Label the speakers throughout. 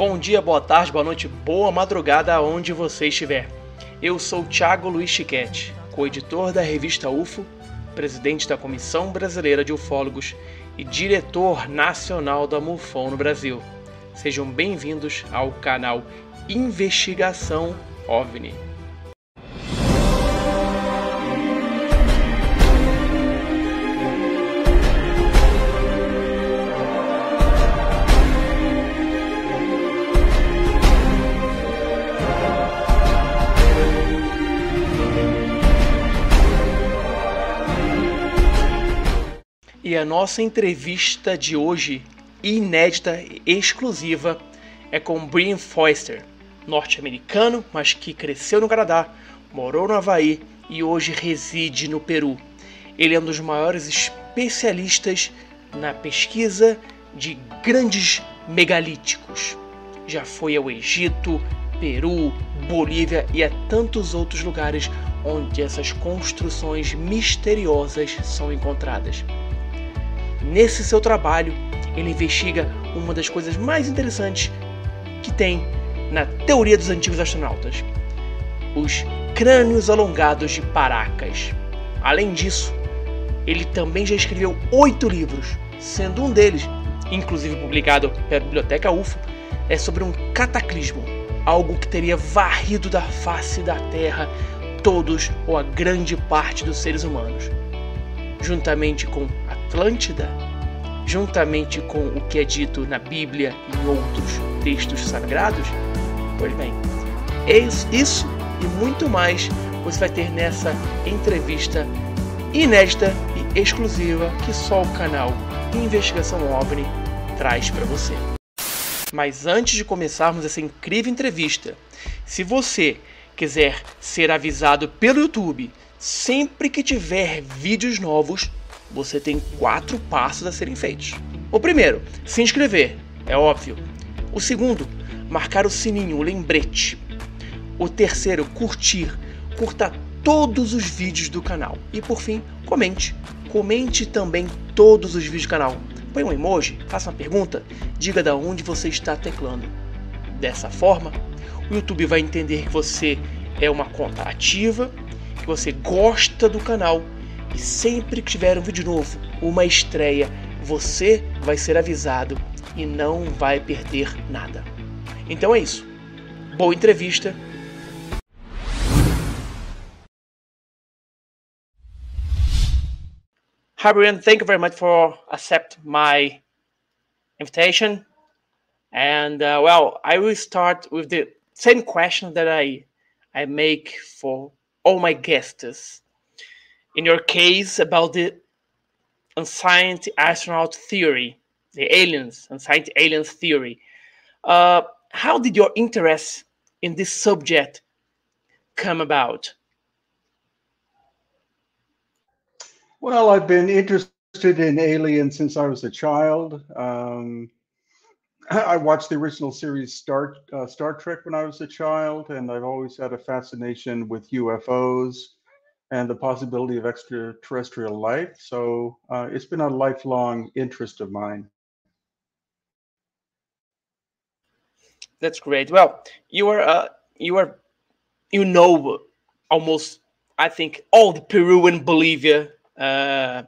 Speaker 1: Bom dia, boa tarde, boa noite, boa madrugada aonde você estiver. Eu sou Thiago Luiz Chiquete, co-editor da revista UFO, presidente da Comissão Brasileira de Ufólogos e diretor nacional da MUFON no Brasil. Sejam bem-vindos ao canal Investigação OVNI. E a nossa entrevista de hoje, inédita e exclusiva, é com Brian Foster, norte-americano, mas que cresceu no Canadá, morou no Havaí e hoje reside no Peru. Ele é um dos maiores especialistas na pesquisa de grandes megalíticos. Já foi ao Egito, Peru, Bolívia e a tantos outros lugares onde essas construções misteriosas são encontradas. Nesse seu trabalho, ele investiga uma das coisas mais interessantes que tem na teoria dos antigos astronautas: os crânios alongados de Paracas. Além disso, ele também já escreveu oito livros, sendo um deles, inclusive publicado pela Biblioteca UFO, é sobre um cataclismo, algo que teria varrido da face da Terra todos ou a grande parte dos seres humanos. Juntamente com Atlântida, juntamente com o que é dito na Bíblia e em outros textos sagrados? Pois bem, isso e muito mais você vai ter nessa entrevista inédita e exclusiva que só o canal Investigação OVNI traz para você. Mas antes de começarmos essa incrível entrevista, se você quiser ser avisado pelo YouTube sempre que tiver vídeos novos, você tem quatro passos a serem feitos. O primeiro, se inscrever, é óbvio. O segundo, marcar o sininho, o lembrete. O terceiro, curtir. Curta todos os vídeos do canal. E por fim, comente. Comente também todos os vídeos do canal. Põe um emoji, faça uma pergunta, diga da onde você está teclando. Dessa forma, o YouTube vai entender que você é uma conta ativa, que você gosta do canal e sempre que tiver um vídeo novo, uma estreia, você vai ser avisado e não vai perder nada. Então é isso. Boa entrevista. Hi, Brian. Thank you very much for accept my invitation. And uh, well, I will start with the same question that I I make for all my guests. In your case about the unscience astronaut theory, the aliens, unscience aliens theory. Uh, how did your interest in this subject come about?
Speaker 2: Well, I've been interested in aliens since I was a child. Um, I watched the original series Star uh, Star Trek when I was a child, and I've always had a fascination with UFOs and the possibility of extraterrestrial life. So uh, it's been a lifelong interest of mine.
Speaker 1: That's great. Well, you are uh, you are you know almost I think all the Peru and Bolivia uh,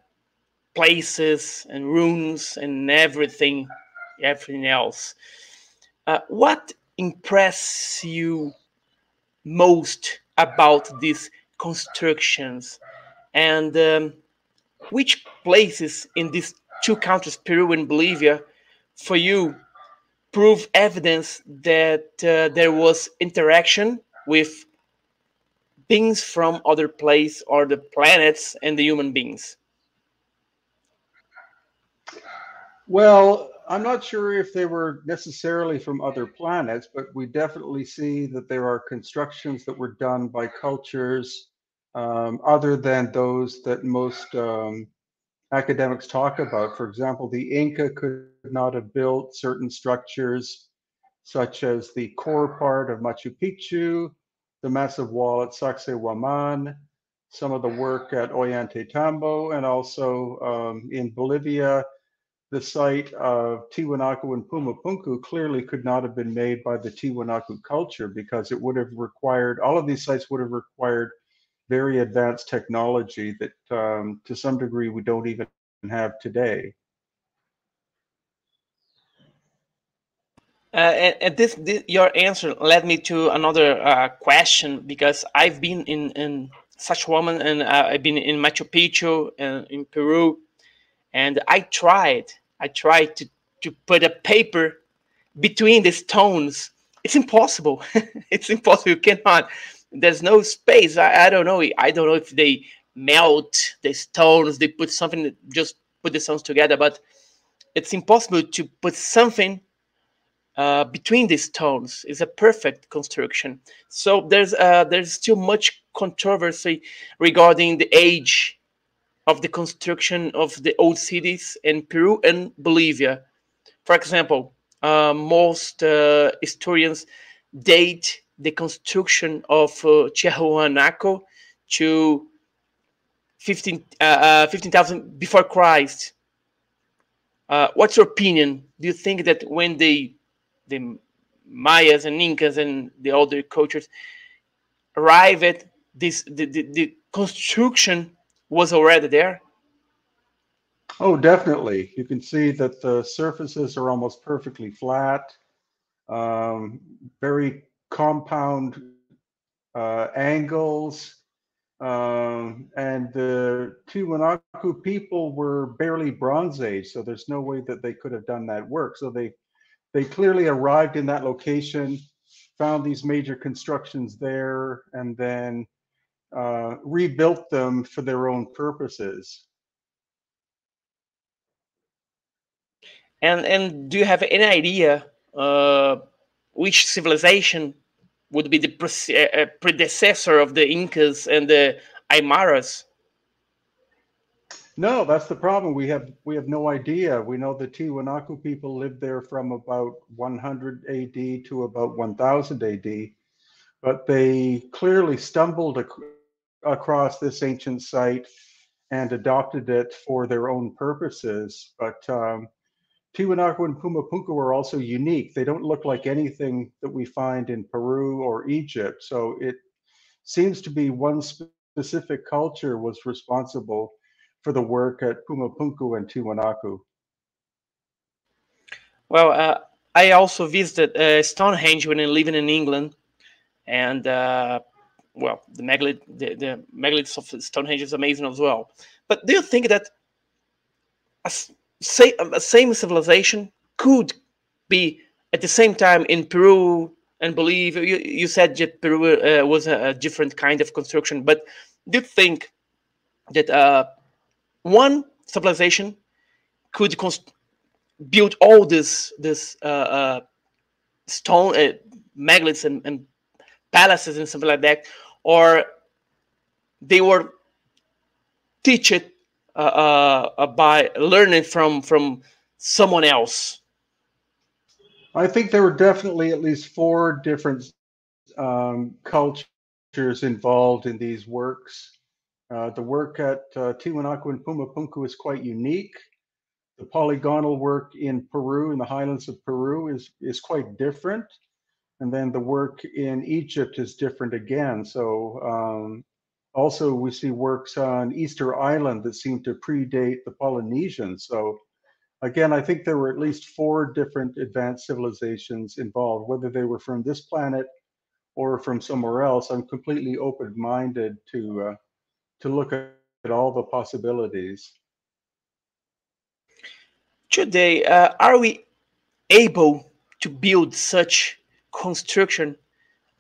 Speaker 1: places and ruins and everything everything else. Uh, what impressed you most about this constructions. And um, which places in these two countries peru and bolivia for you prove evidence that uh, there was interaction with beings from other place or the planets and the human beings?
Speaker 2: Well i'm not sure if they were necessarily from other planets but we definitely see that there are constructions that were done by cultures um, other than those that most um, academics talk about. For example, the Inca could not have built certain structures, such as the core part of Machu Picchu, the massive wall at Sacsayhuaman, some of the work at Ollantaytambo, and also um, in Bolivia, the site of Tiwanaku and Pumapunku clearly could not have been made by the Tiwanaku culture because it would have required, all of these sites would have required very advanced technology that um, to some degree we don't even have today.
Speaker 1: Uh, and, this, this, your answer led me to another uh, question because I've been in, in Sacsayhuaman and uh, I've been in Machu Picchu and in Peru, and I tried, I tried to, to put a paper between the stones. It's impossible. it's impossible. You cannot. There's no space. I, I don't know. I don't know if they melt the stones. They put something just put the stones together, but it's impossible to put something uh, between these stones It's a perfect construction. So there's uh, there's still much controversy regarding the age of the construction of the old cities in Peru and Bolivia. For example, uh, most uh, historians date the construction of uh, Tiahuanaco to 15,000 uh, 15, before Christ. what's your opinion? Do you think that when they the Mayas and Incas and the other cultures arrive at this the, the, the construction was already there?
Speaker 2: Oh, definitely. You can see that the surfaces are almost perfectly flat, um, very compound uh, angles. Um, and the Tiwanaku people were barely Bronze Age, so there's no way that they could have done that work. So they they clearly arrived in that location, found these major constructions there, and then uh, rebuilt them for their own purposes.
Speaker 1: And and do you have any idea uh, which civilization would be the pre uh, predecessor of the Incas and the Aymaras?
Speaker 2: No, that's the problem. We have we have no idea. We know the Tiwanaku people lived there from about 100 AD to about 1000 AD, but they clearly stumbled across this ancient site and adopted it for their own purposes. But um, Tiwanaku and Pumapunku are also unique. They don't look like anything that we find in Peru or Egypt. So it seems to be one specific culture was responsible for the work at Pumapunku and Tiwanaku?
Speaker 1: Well, uh, I also visited uh, Stonehenge when I living in England, and uh, well, the megalith, the, the megaliths of Stonehenge is amazing as well. But do you think that a, say, a same civilization could be at the same time in Peru and Bolivia? You, you said that Peru uh, was a, a, different kind of construction, but do you think that uh, one civilization could build all this this uh, uh, stone uh, megaliths and, and, palaces and something like that, or they were teach it uh, uh, by learning from from someone else.
Speaker 2: I think there were definitely at least four different um, cultures involved in these works. Uh, the work at uh, Tiwanaku and Pumapunku is quite unique. The polygonal work in Peru, in the highlands of Peru, is, is quite different. And then the work in Egypt is different again. So um, also we see works on Easter Island that seem to predate the Polynesians. So again, I think there were at least four different advanced civilizations involved, whether they were from this planet or from somewhere else. I'm completely open-minded to uh, to look at all the possibilities.
Speaker 1: Today, uh, are we able to build such construction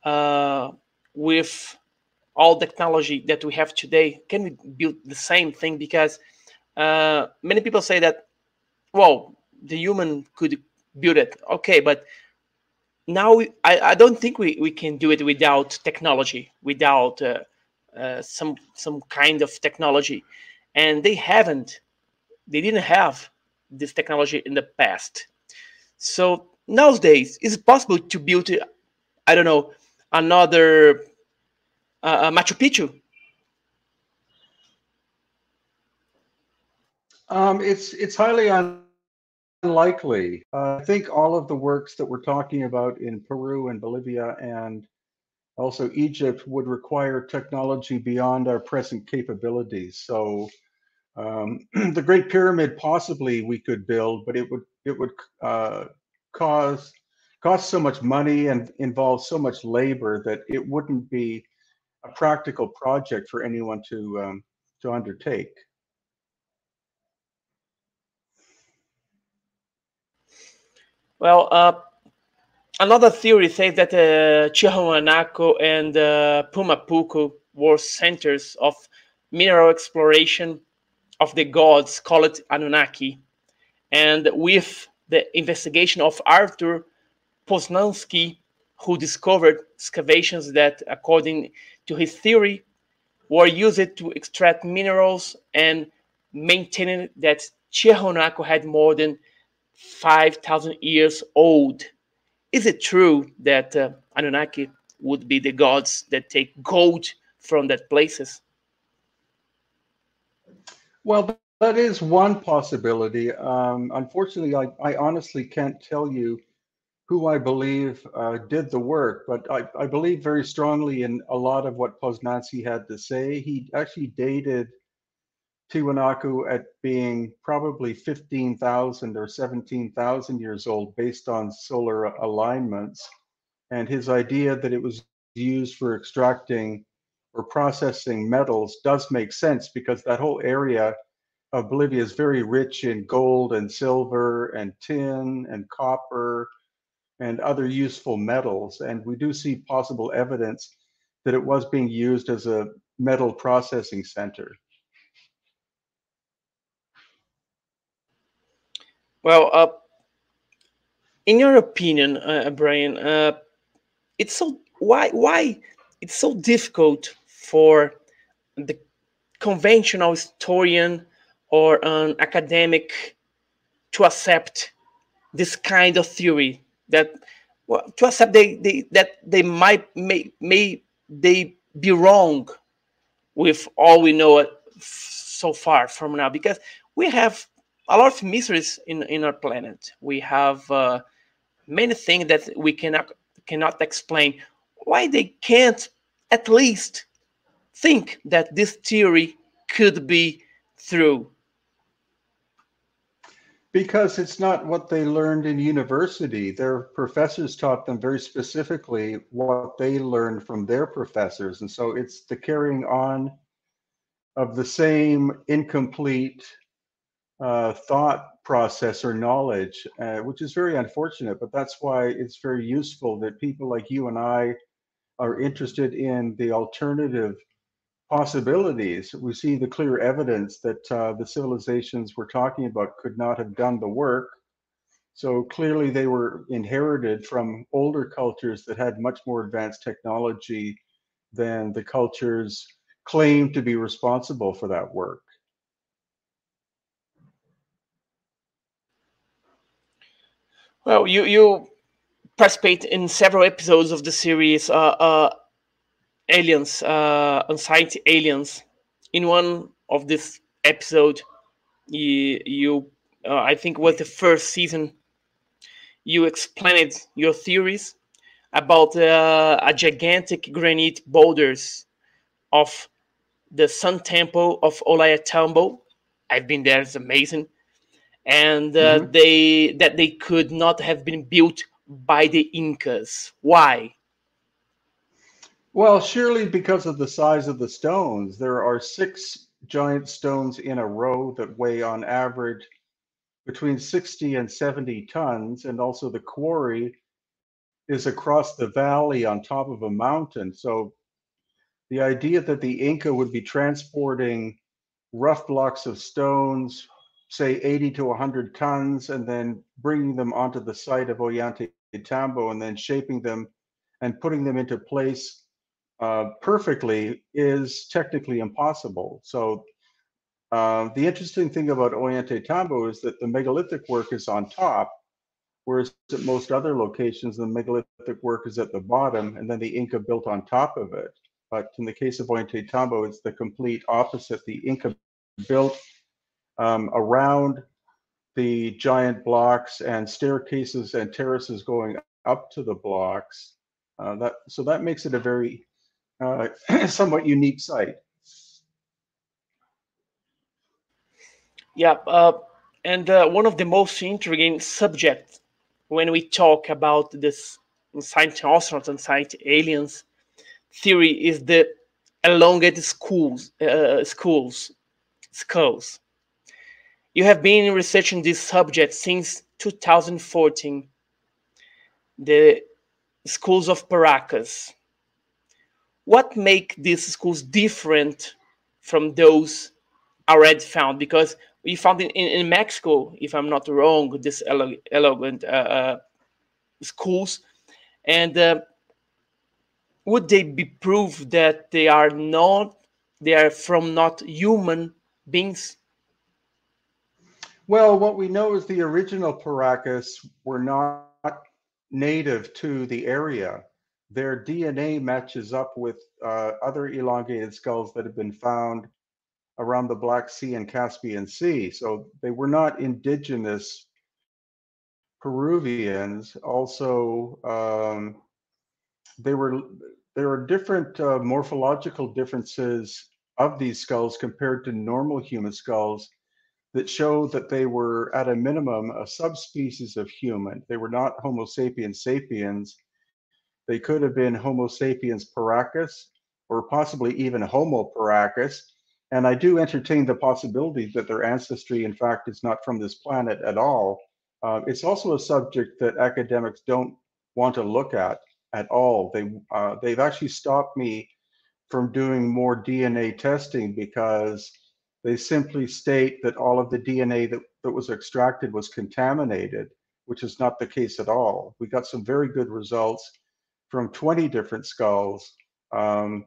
Speaker 1: uh, with all technology that we have today? Can we build the same thing? Because uh, many people say that, well, the human could build it. Okay, but now we, I, I don't think we, we can do it without technology, without uh, uh, some some kind of technology, and they haven't. They didn't have this technology in the past. So nowadays, is it possible to build? I don't know another uh, uh Machu Picchu.
Speaker 2: Um, it's it's highly unlikely. Uh, I think all of the works that we're talking about in Peru and Bolivia and also Egypt would require technology beyond our present capabilities. So um, the Great Pyramid possibly we could build, but it would it would uh, cause cost so much money and involves so much labor that it wouldn't be a practical project for anyone to um, to undertake.
Speaker 1: Well, uh, another theory says that uh, and uh, were centers of mineral exploration of the gods called Anunnaki. And with the investigation of Arthur Posnansky, who discovered excavations that, according to his theory, were used to extract minerals and maintaining that Tiahuanaco had more than 5,000 years old. Is it true that uh, Anunnaki would be the gods that take gold from that places?
Speaker 2: Well, that is one possibility. Um, unfortunately, I, I, honestly can't tell you who I believe uh, did the work, but I, I, believe very strongly in a lot of what Posnansky had to say. He actually dated Tiwanaku at being probably 15,000 or 17,000 years old based on solar alignments. And his idea that it was used for extracting or processing metals does make sense because that whole area of Bolivia is very rich in gold and silver and tin and copper and other useful metals. And we do see possible evidence that it was being used as a metal processing center.
Speaker 1: Well, uh, in your opinion, uh, Brien, uh, it's so why why it's so difficult for the conventional historian or an academic to accept this kind of theory that well, to accept they, they that they might may may they be wrong with all we know so far from now because we have a lot of mysteries in in our planet. We have uh, many things that we cannot cannot explain. Why they can't at least think that this theory could be true?
Speaker 2: Because it's not what they learned in university. Their professors taught them very specifically what they learned from their professors. And so it's the carrying on of the same incomplete uh, thought process or knowledge, uh, which is very unfortunate. But that's why it's very useful that people like you and I are interested in the alternative possibilities. We see the clear evidence that uh, the civilizations we're talking about could not have done the work. So clearly, they were inherited from older cultures that had much more advanced technology than the cultures claimed to be responsible for that work.
Speaker 1: Well, you you participate in several episodes of the series uh, uh, Aliens, uh, Unsighted Aliens. In one of this episode, you, you uh, I think was the first season, you explained your theories about uh, a gigantic granite boulders of the Sun Temple of Ollantaytambo. I've been there; it's amazing and uh, mm-hmm. they that they could not have been built by the Incas. Why?
Speaker 2: Well, surely because of the size of the stones. There are six giant stones in a row that weigh on average between 60 and 70 tons, and also the quarry is across the valley on top of a mountain. So the idea that the Inca would be transporting rough blocks of stones, say 80 to 100 tons and then bringing them onto the site of Ollanta Tambo and then shaping them and putting them into place uh, perfectly is technically impossible. So uh, the interesting thing about Ollanta Tambo is that the megalithic work is on top, whereas at most other locations, the megalithic work is at the bottom and then the Inca built on top of it. But in the case of Ollanta Tambo, it's the complete opposite. The Inca built um, around the giant blocks and staircases and terraces going up to the blocks. Uh, that so that makes it a very uh, somewhat unique site.
Speaker 1: Yeah, uh, and uh, one of the most intriguing subjects when we talk about this science astronauts and science aliens theory is the elongated schools, uh, schools, skulls. You have been researching this subject since 2014, the schools of Paracas. What make these schools different from those already found? Because we found in, in, Mexico, if I'm not wrong, this elegant uh, uh, schools, and uh, would they be proof that they are not they are from not human beings?
Speaker 2: Well, what we know is the original Paracas were not native to the area. Their DNA matches up with uh, other elongated skulls that have been found around the Black Sea and Caspian Sea. So they were not indigenous Peruvians. Also, um, they were there are different uh, morphological differences of these skulls compared to normal human skulls that show that they were at a minimum a subspecies of human. They were not Homo sapiens sapiens. They could have been Homo sapiens paracus or possibly even Homo paracus. And I do entertain the possibility that their ancestry, in fact, is not from this planet at all. Uh, it's also a subject that academics don't want to look at at all. They uh, they've actually stopped me from doing more DNA testing because they simply state that all of the DNA that, that was extracted was contaminated, which is not the case at all. We got some very good results from 20 different skulls. Um,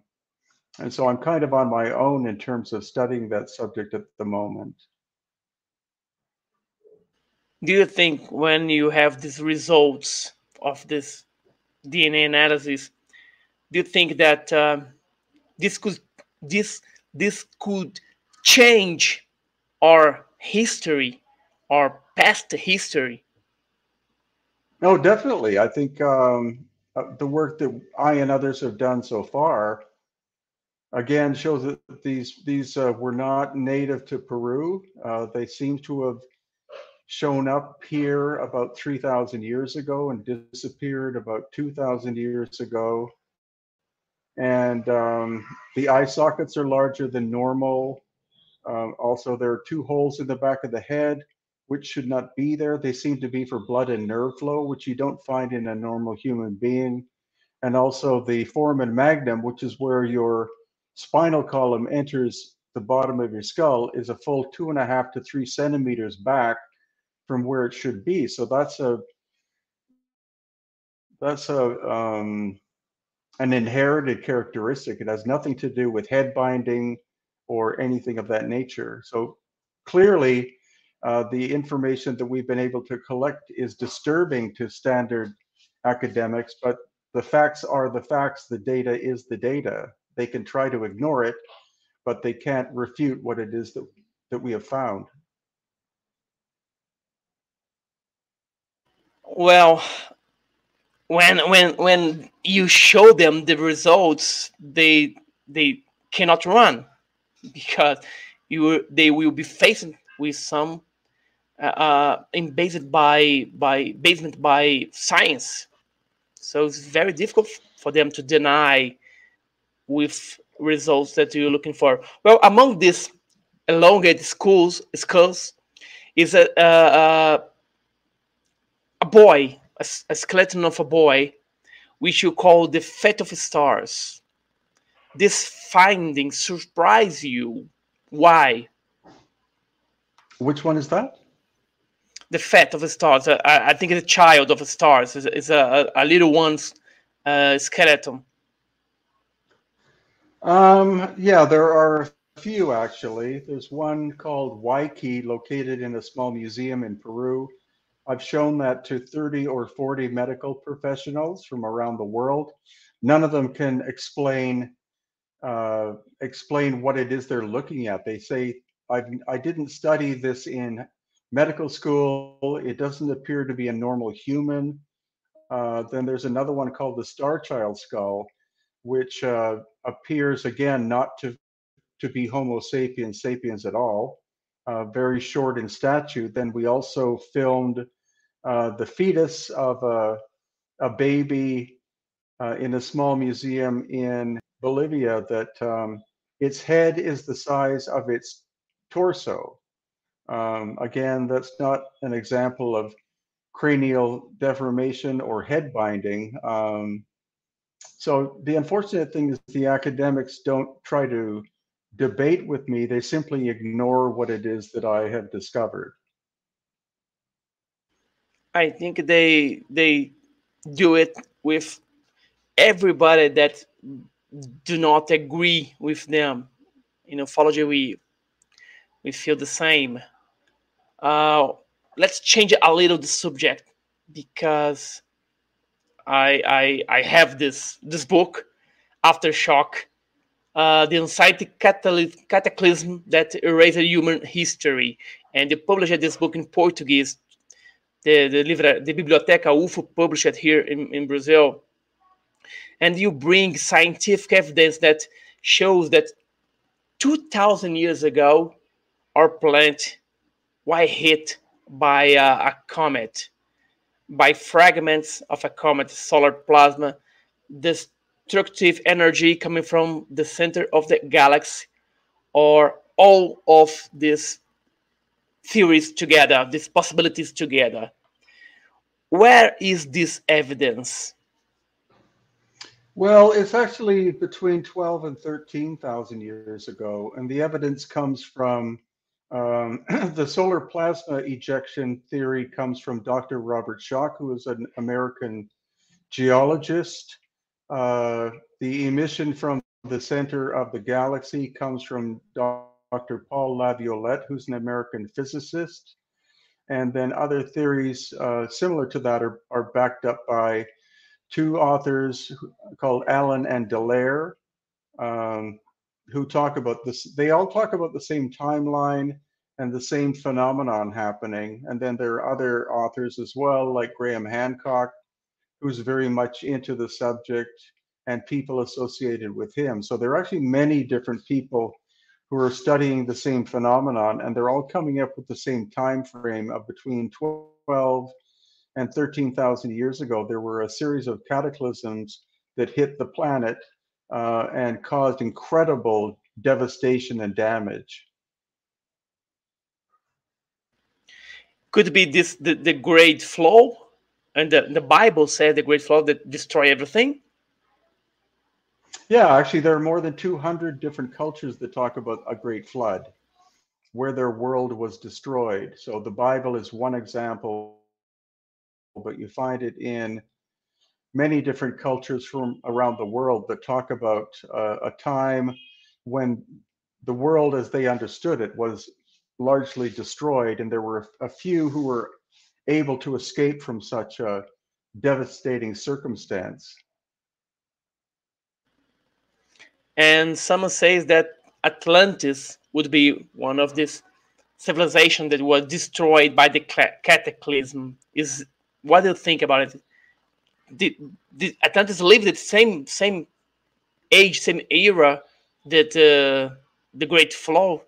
Speaker 2: and so I'm kind of on my own in terms of studying that subject at the moment.
Speaker 1: Do you think when you have these results of this DNA analysis, do you think that uh, this could this this could change our history, our past history?
Speaker 2: No, definitely. I think um, uh, the work that I and others have done so far again shows that these these uh, were not native to Peru. Uh, they seem to have shown up here about 3,000 years ago and disappeared about 2,000 years ago. And um, the eye sockets are larger than normal. Um, also, there are two holes in the back of the head, which should not be there. They seem to be for blood and nerve flow, which you don't find in a normal human being. And also the foramen magnum, which is where your spinal column enters the bottom of your skull, is a full two and a half to three centimeters back from where it should be. So that's a that's a um, an inherited characteristic. It has nothing to do with head binding or anything of that nature. So clearly, uh, the information that we've been able to collect is disturbing to standard academics, but the facts are the facts. The data is the data. They can try to ignore it, but they can't refute what it is that, that we have found.
Speaker 1: Well, when when when you show them the results, they they cannot run because you they will be facing with some uh, uh based by by basement by science. So it's very difficult for them to deny with results that you're looking for. Well, among these elongated schools skulls is a, a, a boy, a, a skeleton of a boy, which you call the fate of stars. This finding surprise you. Why?
Speaker 2: Which one is that?
Speaker 1: The fat of the stars. I, I think the child of the stars is, is a, a, little one's uh, skeleton.
Speaker 2: Um, yeah, there are a few actually. There's one called Waiki, located in a small museum in Peru. I've shown that to 30 or 40 medical professionals from around the world. None of them can explain uh, explain what it is they're looking at. They say, I've, I didn't study this in medical school. It doesn't appear to be a normal human. Uh, then there's another one called the Star Child skull, which uh, appears again not to to be Homo sapiens sapiens at all. Uh, very short in stature. Then we also filmed uh, the fetus of a a baby uh, in a small museum in Bolivia that um, its head is the size of its torso. Um, again, that's not an example of cranial deformation or head binding. Um, so the unfortunate thing is the academics don't try to debate with me. They simply ignore what it is that I have discovered.
Speaker 1: I think they they do it with everybody that do not agree with them. In ufology, we we feel the same. Uh, let's change a little the subject because I I I have this this book, Aftershock, uh, the anxiety cataclysm that erased human history, and they published this book in Portuguese. The the, livra, the Biblioteca UFO published it here in, in Brazil and you bring scientific evidence that shows that 2000 years ago our planet was hit by a, a comet? By fragments of a comet solar plasma destructive energy coming from the center of the galaxy or all of these theories together these possibilities together. Where is this evidence?
Speaker 2: Well, it's actually between 12 and 13,000 years ago, and the evidence comes from um, the solar plasma ejection theory comes from Dr. Robert Schoch, who is an American geologist. Uh, the emission from the center of the galaxy comes from Dr. Paul Laviolette, who's an American physicist. And then other theories uh, similar to that are, are backed up by two authors called Allan and Delair, um, who talk about this. They all talk about the same timeline and the same phenomenon happening. And then there are other authors as well, like Graham Hancock, who's very much into the subject, and people associated with him. So there are actually many different people who are studying the same phenomenon, and they're all coming up with the same time frame of between 12 and 13,000 years ago, there were a series of cataclysms that hit the planet uh, and caused incredible devastation and damage.
Speaker 1: Could be this the, the great flow, and the, the Bible said the great flow that destroy everything.
Speaker 2: Yeah, actually, there are more than 200 different cultures that talk about a great flood, where their world was destroyed. So the Bible is one example but you find it in many different cultures from around the world that talk about uh, a time when the world as they understood it was largely destroyed and there were a few who were able to escape from such a devastating circumstance
Speaker 1: and someone says that atlantis would be one of these civilization that was destroyed by the cataclysm is what do you think about it? Did, did Atlantis live the same same age, same era that uh, the Great Flow?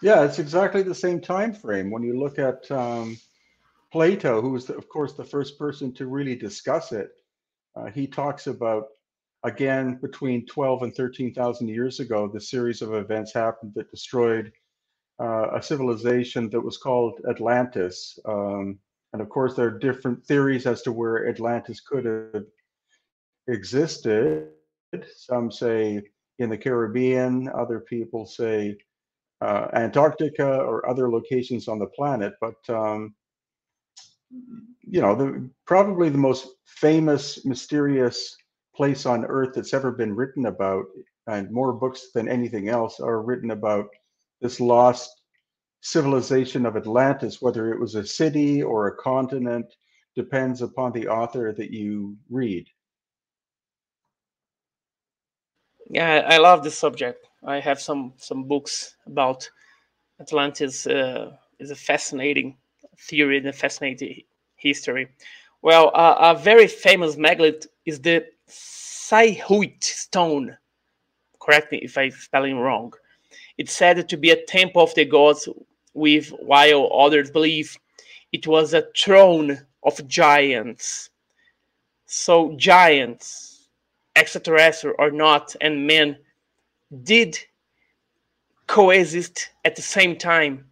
Speaker 2: Yeah, it's exactly the same time frame. When you look at um, Plato, who was, of course, the first person to really discuss it, uh, he talks about again between 12 and 13,000 years ago, the series of events happened that destroyed uh, a civilization that was called Atlantis. Um, and of course, there are different theories as to where Atlantis could have existed. Some say in the Caribbean, other people say uh, Antarctica or other locations on the planet. But um, you know, the, probably the most famous, mysterious place on Earth that's ever been written about, and more books than anything else are written about this lost civilization of Atlantis, whether it was a city or a continent, depends upon the author that you read.
Speaker 1: Yeah, I love this subject. I have some some books about Atlantis uh, is a fascinating theory and a fascinating history. Well, uh, a very famous megalith is the Saihuit stone. Correct me if I'm spelling wrong. It's said to be a temple of the gods, with while others believe it was a throne of giants. So giants, extraterrestrial or not, and men did coexist at the same time.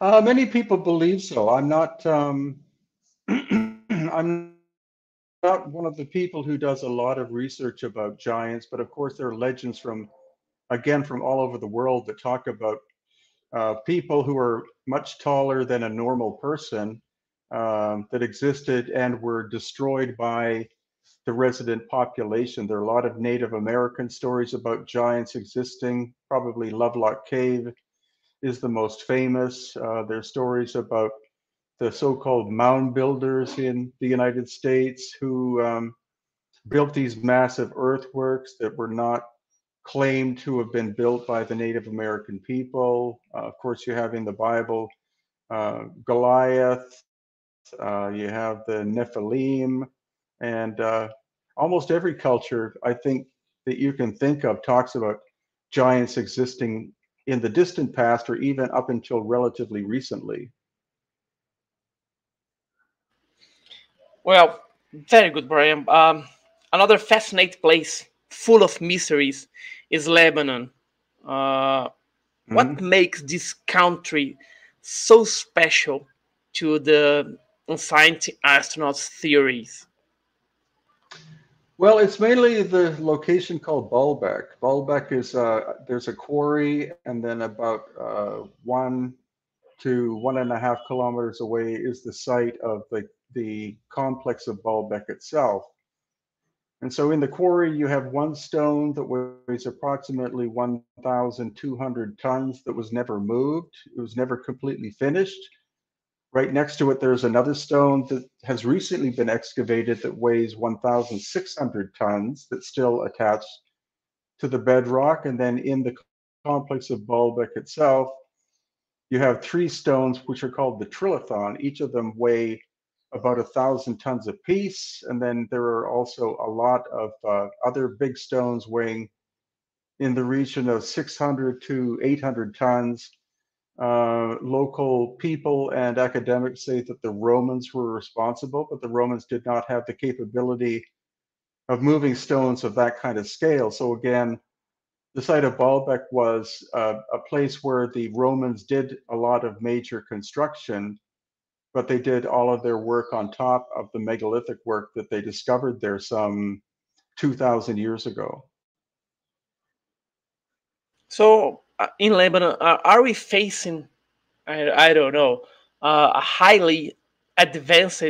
Speaker 2: Uh, many people believe so. I'm not. Um, I'm not one of the people who does a lot of research about giants, but of course there are legends from, again, from all over the world that talk about uh, people who are much taller than a normal person um, that existed and were destroyed by the resident population. There are a lot of Native American stories about giants existing. Probably Lovelock Cave is the most famous. Uh, there are stories about the so-called mound builders in the United States who um, built these massive earthworks that were not claimed to have been built by the Native American people. Uh, of course, you have in the Bible uh, Goliath, uh, you have the Nephilim, and uh, almost every culture, I think, that you can think of talks about giants existing in the distant past or even up until relatively recently.
Speaker 1: Well, very good, Brien. Um, another fascinating place full of mysteries is Lebanon. Uh, mm-hmm. What makes this country so special to the unscientific astronauts' theories?
Speaker 2: Well, it's mainly the location called Baalbek. Baalbek is uh, there's a quarry, and then about uh, one to one and a half kilometers away is the site of the the complex of Baalbek itself. And so in the quarry, you have one stone that weighs approximately 1,200 tons that was never moved. It was never completely finished. Right next to it, there's another stone that has recently been excavated that weighs 1,600 tons that's still attached to the bedrock. And then in the complex of Baalbek itself, you have three stones which are called the trilithon. Each of them weigh about a thousand tons apiece. And then there are also a lot of uh, other big stones weighing in the region of 600 to 800 tons. Uh, local people and academics say that the Romans were responsible, but the Romans did not have the capability of moving stones of that kind of scale. So again, the site of Baalbek was uh, a place where the Romans did a lot of major construction but they did all of their work on top of the megalithic work that they discovered there some 2,000 years ago.
Speaker 1: So uh, in Lebanon, uh, are we facing, I, I don't know, uh, a highly advanced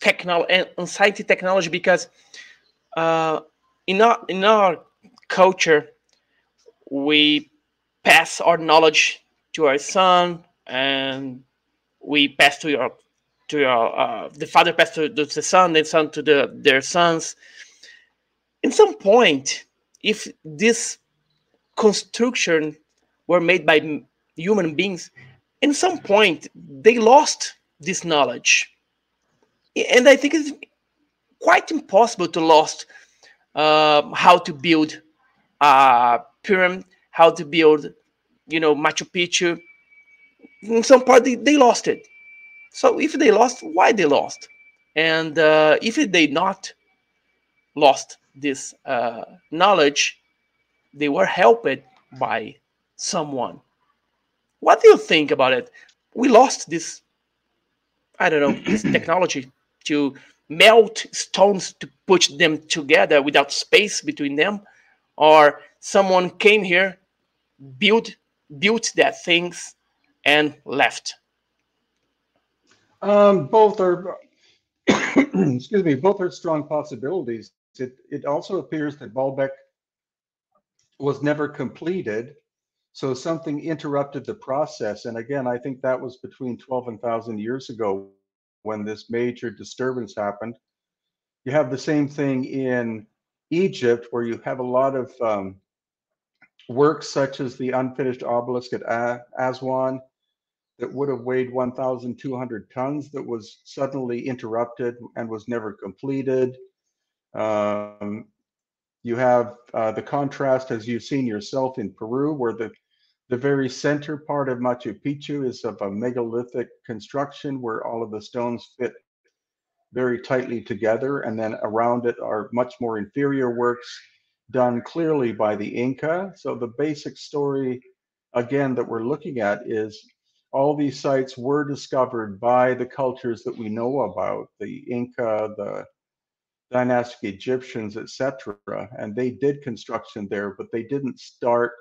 Speaker 1: technology and scientific technology? Because uh, in our in our culture, we pass our knowledge to our son and we pass to your to your uh, the father passed to the son, the son to the their sons. In some point, if this construction were made by human beings, in some point they lost this knowledge, and I think it's quite impossible to lost uh, how to build a pyramid, how to build, you know, Machu Picchu, in some part they, they lost it. So if they lost, why they lost? And uh, if they not lost this uh, knowledge, they were helped by someone. What do you think about it? We lost this, I don't know, this technology to melt stones to put them together without space between them, or someone came here, built built that things and left?
Speaker 2: Um, both are, excuse me, both are strong possibilities. It, it also appears that Baalbek was never completed. So something interrupted the process. And again, I think that was between 12 and 1,000 years ago when this major disturbance happened. You have the same thing in Egypt, where you have a lot of um, works such as the unfinished obelisk at Aswan that would have weighed 1,200 tons that was suddenly interrupted and was never completed. Um, you have uh, the contrast, as you've seen yourself in Peru, where the the very center part of Machu Picchu is of a megalithic construction where all of the stones fit very tightly together. And then around it are much more inferior works done clearly by the Inca. So the basic story, again, that we're looking at is all these sites were discovered by the cultures that we know about the Inca, the dynastic Egyptians, etc. And they did construction there, but they didn't start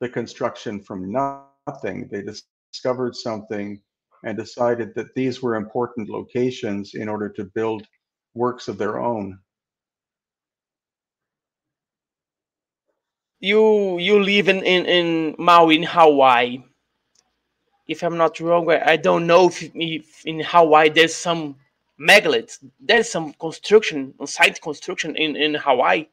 Speaker 2: the construction from nothing. They discovered something and decided that these were important locations in order to build works of their own.
Speaker 1: You you live in, in, in Maui in Hawaii. If I'm not wrong, I don't know if, if in Hawaii there's some megaliths. There's some construction, site construction in, in Hawaii.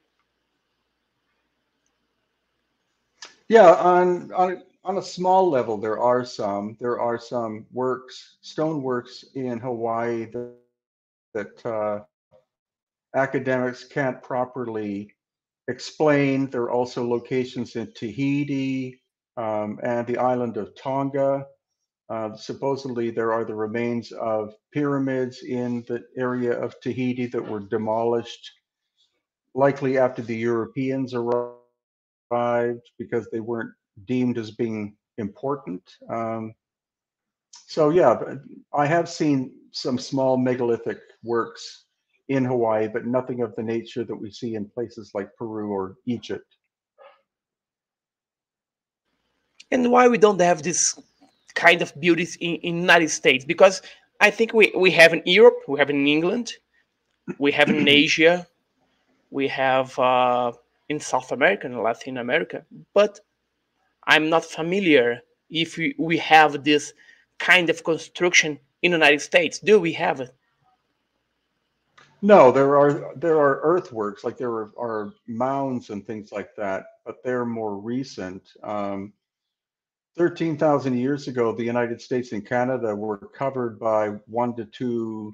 Speaker 2: Yeah, on on on a small level, there are some. There are some works, stone works in Hawaii that that uh, academics can't properly explain. There are also locations in Tahiti um, and the island of Tonga. Uh, supposedly, there are the remains of pyramids in the area of Tahiti that were demolished, likely after the Europeans arrived because they weren't deemed as being important. Um, so yeah, I have seen some small megalithic works in Hawaii, but nothing of the nature that we see in places like Peru or Egypt.
Speaker 1: And why we don't have this kind of beauties in, in United States? Because I think we, we have in Europe, we have in England, we have in Asia, we have uh, in South America and Latin America, but I'm not familiar if we, we have this kind of construction in the United States. Do we have it?
Speaker 2: No, there are there are earthworks like there are, are mounds and things like that, but they're more recent. Um, Thirteen thousand years ago, the United States and Canada were covered by one to two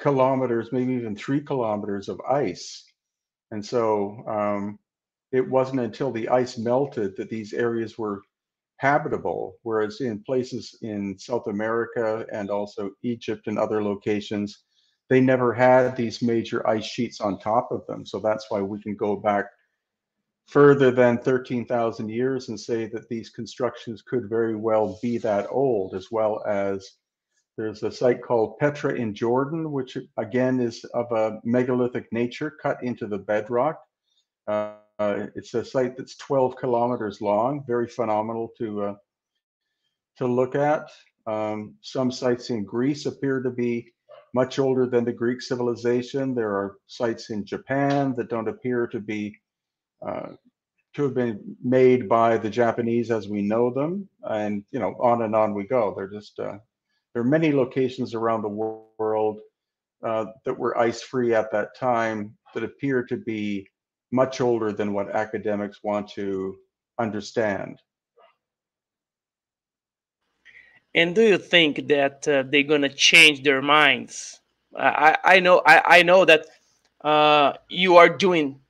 Speaker 2: kilometers, maybe even three kilometers of ice, and so um, it wasn't until the ice melted that these areas were habitable, whereas in places in South America and also Egypt and other locations, they never had these major ice sheets on top of them. So that's why we can go back further than 13,000 years and say that these constructions could very well be that old, as well as there's a site called Petra in Jordan, which again is of a megalithic nature cut into the bedrock. Uh, it's a site that's 12 kilometers long, very phenomenal to uh, to look at. Um, some sites in Greece appear to be much older than the Greek civilization. There are sites in Japan that don't appear to be to have been made by the Japanese as we know them, and you know, on and on we go. They're just uh, there are many locations around the world uh, that were ice free at that time that appear to be much older than what academics want to understand.
Speaker 1: And do you think that uh, they're gonna change their minds? I, I know I, I know that uh, you are doing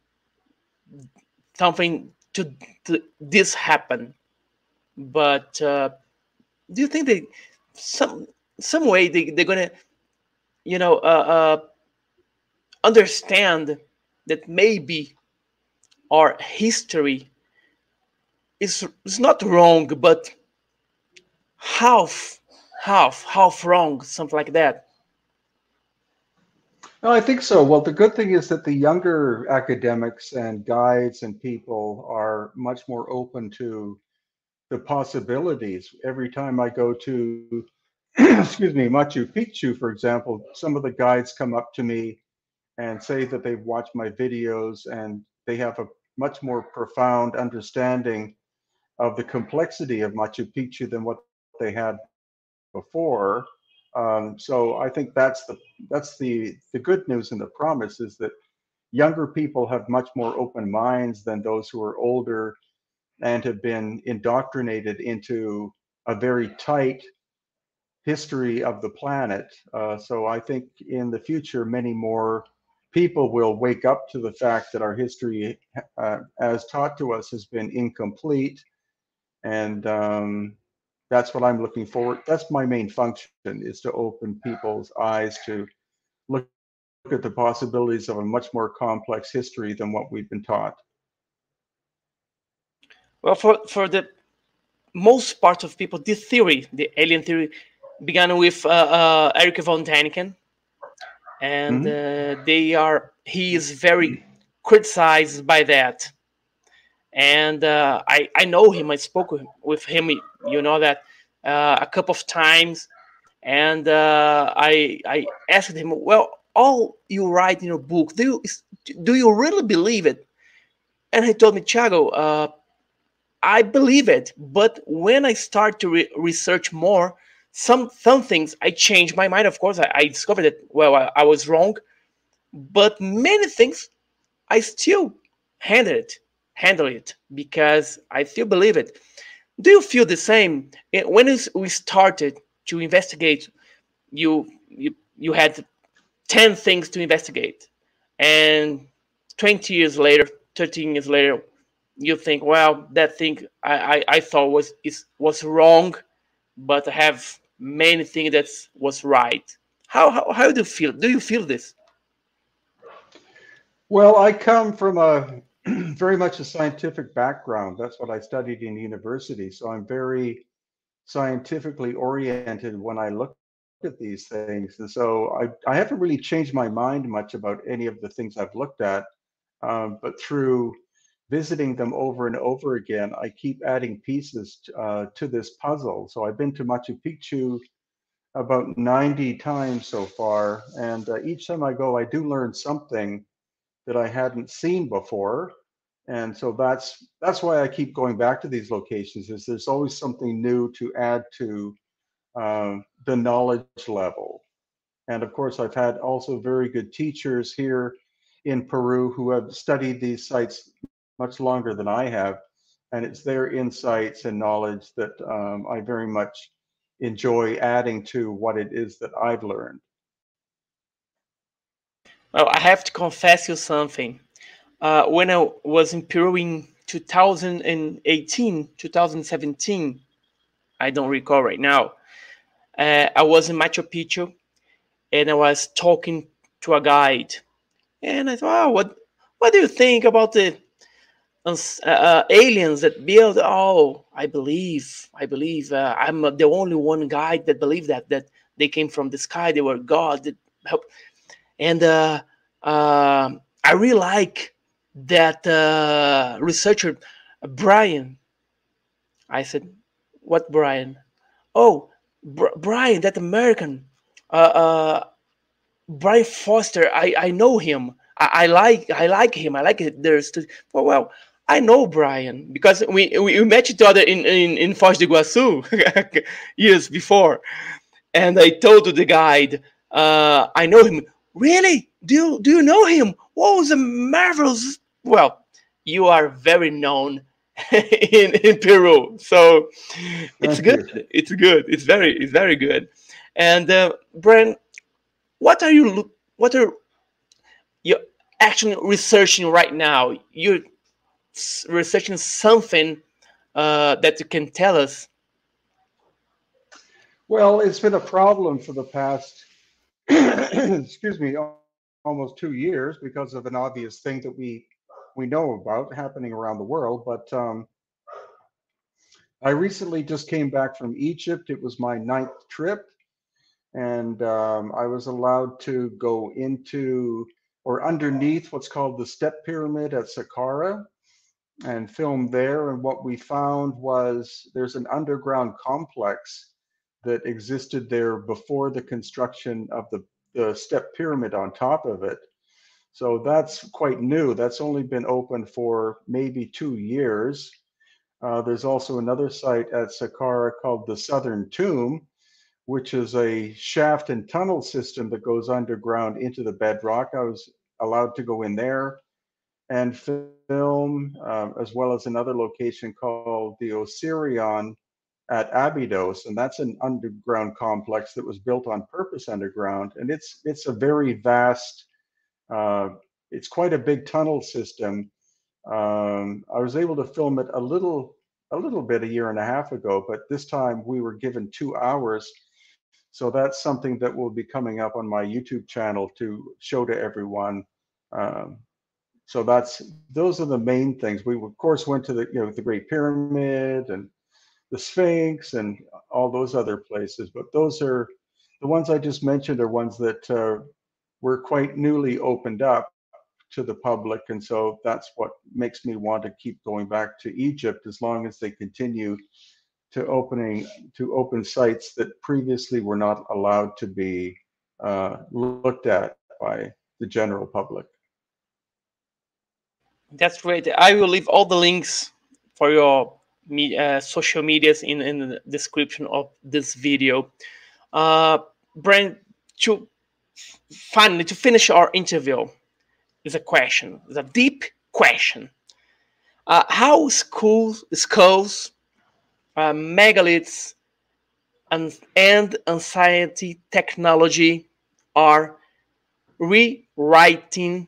Speaker 1: something to, to this happen, but uh, do you think they some some way they, they're gonna you know uh, uh understand that maybe our history is is not wrong, but half, half, half wrong, something like that.
Speaker 2: No, I think so. Well, the good thing is that the younger academics and guides and people are much more open to the possibilities. Every time I go to, excuse me, Machu Picchu, for example, some of the guides come up to me and say that they've watched my videos and they have a much more profound understanding of the complexity of Machu Picchu than what they had before. Um, so I think that's the that's the the good news and the promise is that younger people have much more open minds than those who are older and have been indoctrinated into a very tight history of the planet. Uh, so I think in the future, many more people will wake up to the fact that our history, uh, as taught to us, has been incomplete. And um, that's what I'm looking forward. That's my main function is to open people's eyes to look, look at the possibilities of a much more complex history than what we've been taught.
Speaker 1: Well, for, for the most part of people, this theory, the alien theory, began with uh, uh, Erich von Däniken, and mm-hmm. uh, they are he is very criticized by that. And uh, I I know him. I spoke with, with him. You know that uh, a couple of times, and uh, I I asked him, well, all you write in your book, do you do you really believe it? And he told me, Thiago, I believe it, but when I start to re- research more, some some things I changed my mind. Of course, I, I discovered that well I, I, was wrong, but many things I still handle it, handle it because I still believe it. Do you feel the same eh, when we started to investigate? You you you had ten things to investigate, and twenty years later, thirteen years later, you think, well, that thing I, I, I thought was is was wrong, but I have many things that was right. How, how how do you feel? Do you feel this?
Speaker 2: Well, I come from a very much a scientific background. That's what I studied in university. So I'm very scientifically oriented when I look at these things. And so I, I haven't really changed my mind much about any of the things I've looked at. Um, but through visiting them over and over again, I keep adding pieces uh, to this puzzle. So I've been to Machu Picchu about 90 times so far, and uh, each time I go, I do learn something that I hadn't seen before. And so that's that's why I keep going back to these locations. Is there's always something new to add to uh, the knowledge level. And of course, I've had also very good teachers here in Peru who have studied these sites much longer than I have. And it's their insights and knowledge that um, I very much enjoy adding to what it is that I've learned.
Speaker 1: Well, I have to confess you something. Uh, when I was in Peru in 2018, 2017, I don't recall right now. Uh, I was in Machu Picchu and I was talking to a guide. And I thought, oh, what, what do you think about the uh, uh, aliens that build oh i believe i believe uh, i'm the only one guy that believe that that they came from the sky they were god that help and uh, uh, i really like that uh, researcher Brien i said what Brien oh Br- brian that american Brien Foerster i i know him I, I, like I like him. I like it. There's well, well, I know Brien because we we met each other in in, in Foz do Iguaçu years before, and I told the guide, uh, I know him. Really? Do you, do you know him? What was a marvelous? Well, you are very known in in Peru, so it's Thank good. You. It's good. It's very it's very good. And uh, Brien, what are you what are you actually researching right now? You're researching something uh, that you can tell us?
Speaker 2: Well, it's been a problem for the past, excuse me, almost two years because of an obvious thing that we we know about happening around the world. But um, I recently just came back from Egypt. It was my ninth trip, and um, I was allowed to go into or underneath what's called the Step Pyramid at Saqqara and filmed there. And what we found was there's an underground complex that existed there before the construction of the, the step pyramid on top of it. So that's quite new. That's only been open for maybe two years. Uh, there's also another site at Saqqara called the Southern Tomb, which is a shaft and tunnel system that goes underground into the bedrock. I was allowed to go in there and film, uh, as well as another location called the Osirion at Abydos, and that's an underground complex that was built on purpose underground, and it's it's a very vast, uh, it's quite a big tunnel system. Um, I was able to film it a little a little bit a year and a half ago, but this time we were given two hours. So that's something that will be coming up on my YouTube channel to show to everyone. Um, so that's those are the main things. We of course went to the you know the Great Pyramid and the Sphinx and all those other places, but those are the ones I just mentioned are ones that uh, were quite newly opened up to the public, and so that's what makes me want to keep going back to Egypt as long as they continue to opening to open sites that previously were not allowed to be uh, looked at by the general public.
Speaker 1: That's great. I will leave all the links for your me, uh, social medias in, in the description of this video. Uh, Brent, to finally to finish our interview, is a question. It's a deep question. Uh, how schools, skulls, uh, megaliths, and, and anxiety technology are rewriting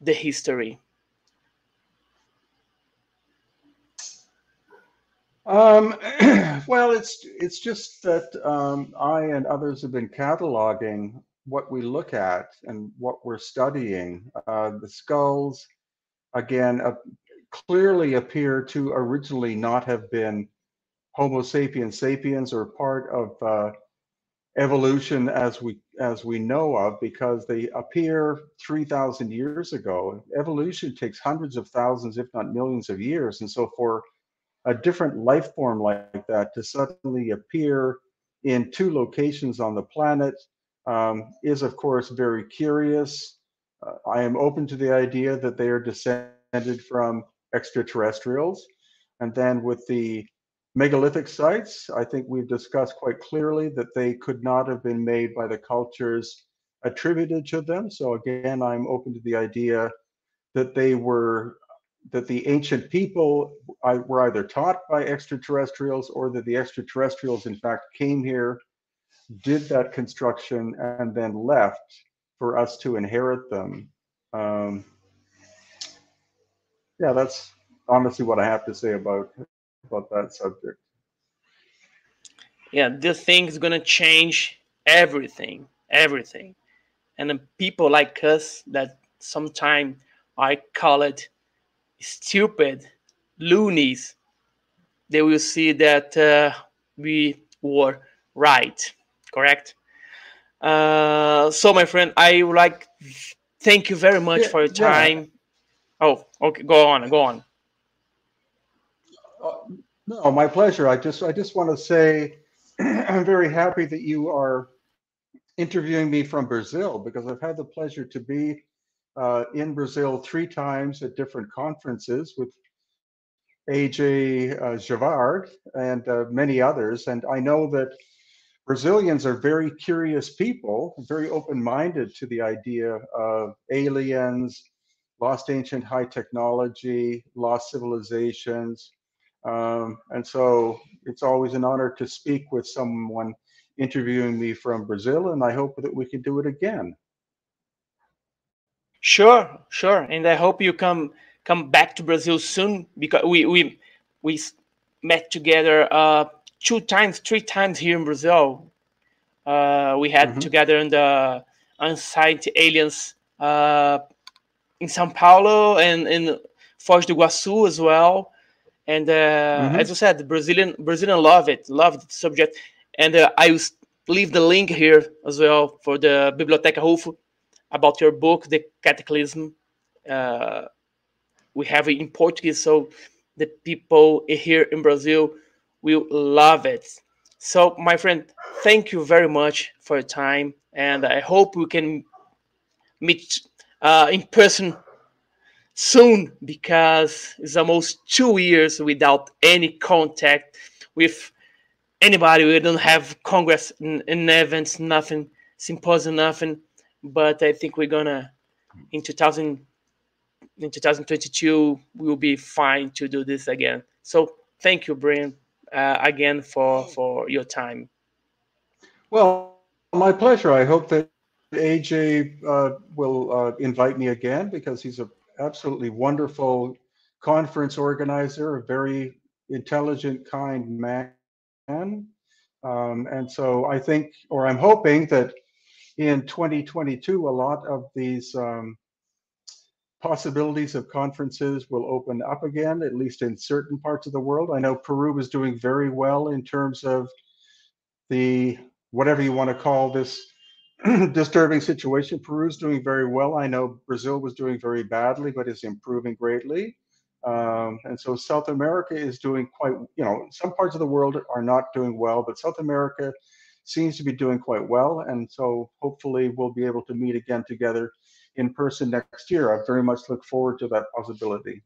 Speaker 1: the history?
Speaker 2: Um, well, it's it's just that um, I and others have been cataloging what we look at and what we're studying. Uh, the skulls, again, uh, clearly appear to originally not have been Homo sapiens sapiens or part of uh, evolution as we as we know of because they appear 3000 years ago evolution takes hundreds of thousands if not millions of years and so for a different life form like that to suddenly appear in two locations on the planet um, is, of course, very curious. Uh, I am open to the idea that they are descended from extraterrestrials. And then with the megalithic sites, I think we've discussed quite clearly that they could not have been made by the cultures attributed to them. So again, I'm open to the idea that they were that the ancient people were either taught by extraterrestrials or that the extraterrestrials, in fact, came here, did that construction, and then left for us to inherit them. Um, yeah, that's honestly what I have to say about about that subject.
Speaker 1: Yeah, this thing is gonna change everything, everything, and the people like us that sometimes I call it stupid loonies, they will see that uh, we were right. Correct. Uh, so, my friend, I would like thank you very much yeah, for your time. Yeah. Oh, okay. Go on. Go on.
Speaker 2: Uh, no, my pleasure. I just, I just want to say, I'm very happy that you are interviewing me from Brazil because I've had the pleasure to be uh, in Brazil three times at different conferences with AJ uh, Gevaerd and uh, many others. And I know that Brazilians are very curious people, very open minded to the idea of aliens, lost ancient high technology, lost civilizations. Um, and so it's always an honor to speak with someone interviewing me from Brazil, and I hope that we can do it again.
Speaker 1: Sure, sure, and I hope you come come back to Brazil soon because we we we met together uh, two times, three times here in Brazil. Uh, we had mm-hmm. together in the Unsighted Aliens uh, in São Paulo and in Foz do Iguaçu as well. And uh, mm-hmm. as you said, the Brazilian Brazilian love it, love the subject. And uh, I will leave the link here as well for the Biblioteca UFO about your book, The Cataclysm. Uh, we have it in Portuguese, so the people here in Brazil will love it. So, my friend, thank you very much for your time, and I hope we can meet uh, in person soon because it's almost two years without any contact with anybody. We don't have congress in events, nothing, symposium, nothing but I think we're gonna in 2000 in 2022 we'll be fine to do this again. So thank you, Brien, uh, again for for your time.
Speaker 2: Well, my pleasure. I hope that AJ uh, will uh, invite me again because he's an absolutely wonderful conference organizer, a very intelligent, kind man. Um, and so I think, or I'm hoping that in 2022, a lot of these um, possibilities of conferences will open up again, at least in certain parts of the world. I know Peru is doing very well in terms of the whatever you want to call this disturbing situation. Peru's doing very well. I know Brazil was doing very badly, but is improving greatly. Um, and so South America is doing quite, you know, some parts of the world are not doing well, but South America seems to be doing quite well. And so hopefully we'll be able to meet again together in person next year. I very much look forward to that possibility.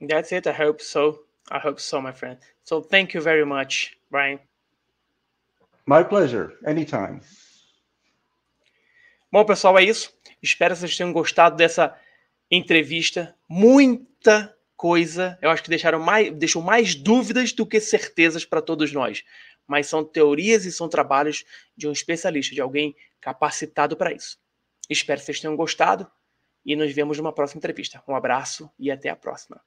Speaker 1: That's it. I hope so. I hope so, my friend. So thank you very much, Brian.
Speaker 2: My pleasure. Anytime.
Speaker 1: Bom, pessoal, é isso. Espero que vocês tenham gostado dessa entrevista. Muita coisa. Eu acho que deixaram mais, deixou mais dúvidas do que certezas para todos nós. Mas são teorias e são trabalhos de um especialista, de alguém capacitado para isso. Espero que vocês tenham gostado e nos vemos numa próxima entrevista. Um abraço e até a próxima.